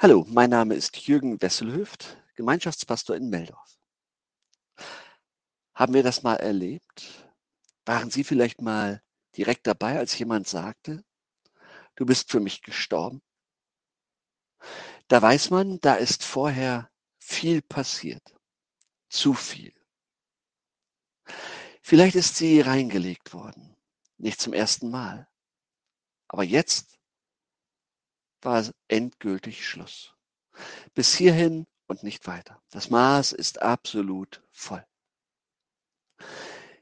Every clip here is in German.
Hallo, mein Name ist Jürgen Wesselhöft, Gemeinschaftspastor in Meldorf. Haben wir das mal erlebt? Waren Sie vielleicht mal direkt dabei, als jemand sagte, du bist für mich gestorben? Da weiß man, da ist vorher viel passiert. Zu viel. Vielleicht ist sie reingelegt worden. Nicht zum ersten Mal. Aber jetzt war endgültig Schluss. Bis hierhin und nicht weiter. Das Maß ist absolut voll.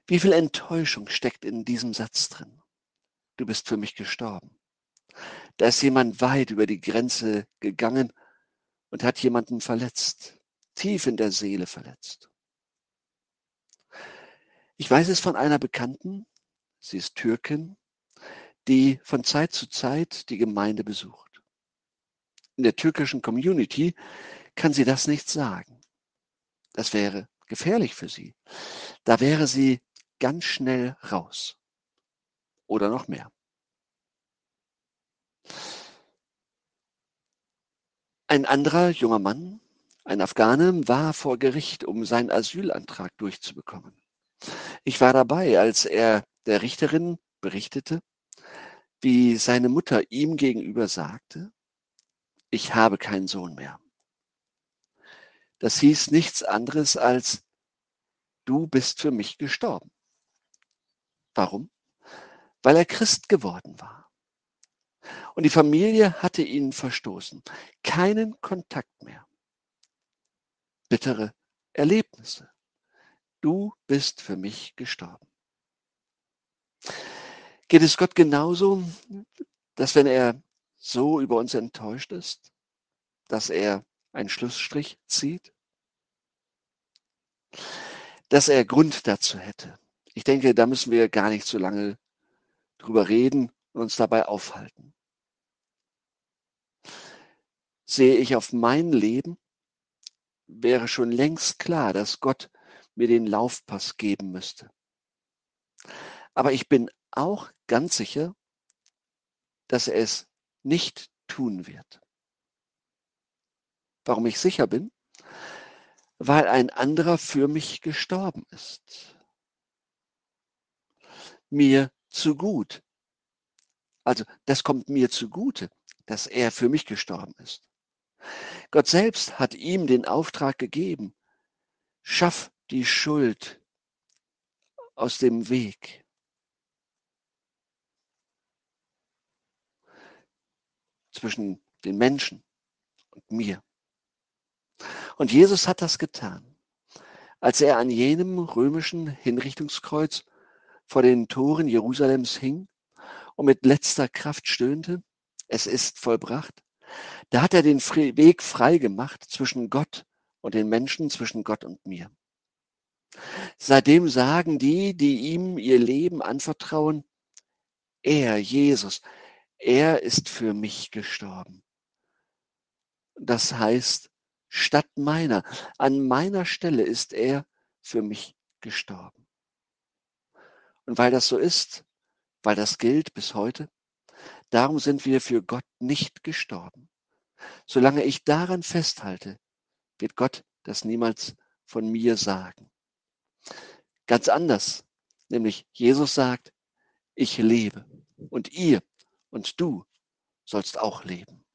Wie viel Enttäuschung steckt in diesem Satz drin? Du bist für mich gestorben. Da ist jemand weit über die Grenze gegangen und hat jemanden verletzt, tief in der Seele verletzt. Ich weiß es von einer Bekannten, sie ist Türkin, die von Zeit zu Zeit die Gemeinde besucht in der türkischen Community kann sie das nicht sagen. Das wäre gefährlich für sie. Da wäre sie ganz schnell raus. Oder noch mehr. Ein anderer junger Mann, ein Afghane, war vor Gericht, um seinen Asylantrag durchzubekommen. Ich war dabei, als er der Richterin berichtete, wie seine Mutter ihm gegenüber sagte, ich habe keinen Sohn mehr. Das hieß nichts anderes als, du bist für mich gestorben. Warum? Weil er Christ geworden war. Und die Familie hatte ihn verstoßen. Keinen Kontakt mehr. Bittere Erlebnisse. Du bist für mich gestorben. Geht es Gott genauso, dass wenn er so über uns enttäuscht ist, dass er einen Schlussstrich zieht? Dass er Grund dazu hätte. Ich denke, da müssen wir gar nicht so lange drüber reden und uns dabei aufhalten. Sehe ich auf mein Leben, wäre schon längst klar, dass Gott mir den Laufpass geben müsste. Aber ich bin auch ganz sicher, dass er es nicht tun wird. Warum ich sicher bin? Weil ein anderer für mich gestorben ist. Mir zu gut. Also das kommt mir zugute, dass er für mich gestorben ist. Gott selbst hat ihm den Auftrag gegeben, schaff die Schuld aus dem Weg. Zwischen den Menschen und mir. Und Jesus hat das getan, als er an jenem römischen Hinrichtungskreuz vor den Toren Jerusalems hing und mit letzter Kraft stöhnte, es ist vollbracht. Da hat er den Weg frei gemacht zwischen Gott und den Menschen, zwischen Gott und mir. Seitdem sagen die, die ihm ihr Leben anvertrauen, er, Jesus, er ist für mich gestorben. Das heißt, statt meiner, an meiner Stelle ist er für mich gestorben. Und weil das so ist, weil das gilt bis heute, darum sind wir für Gott nicht gestorben. Solange ich daran festhalte, wird Gott das niemals von mir sagen. Ganz anders, nämlich Jesus sagt, ich lebe und ihr und du sollst auch leben.